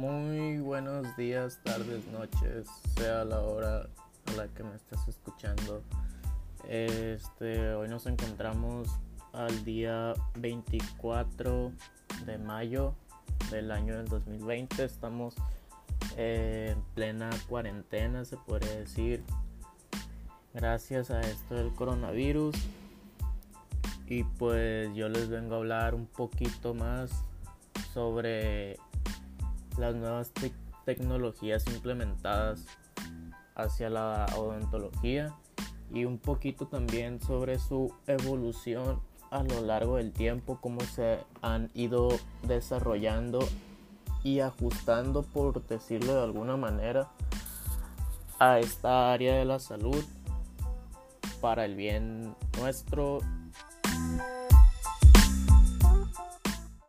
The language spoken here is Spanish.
buenos días, tardes, noches, sea la hora a la que me estés escuchando. Este, hoy nos encontramos al día 24 de mayo del año del 2020. Estamos en plena cuarentena, se podría decir, gracias a esto del coronavirus. Y pues yo les vengo a hablar un poquito más sobre las nuevas tecnologías implementadas hacia la odontología y un poquito también sobre su evolución a lo largo del tiempo, cómo se han ido desarrollando y ajustando, por decirlo de alguna manera, a esta área de la salud para el bien nuestro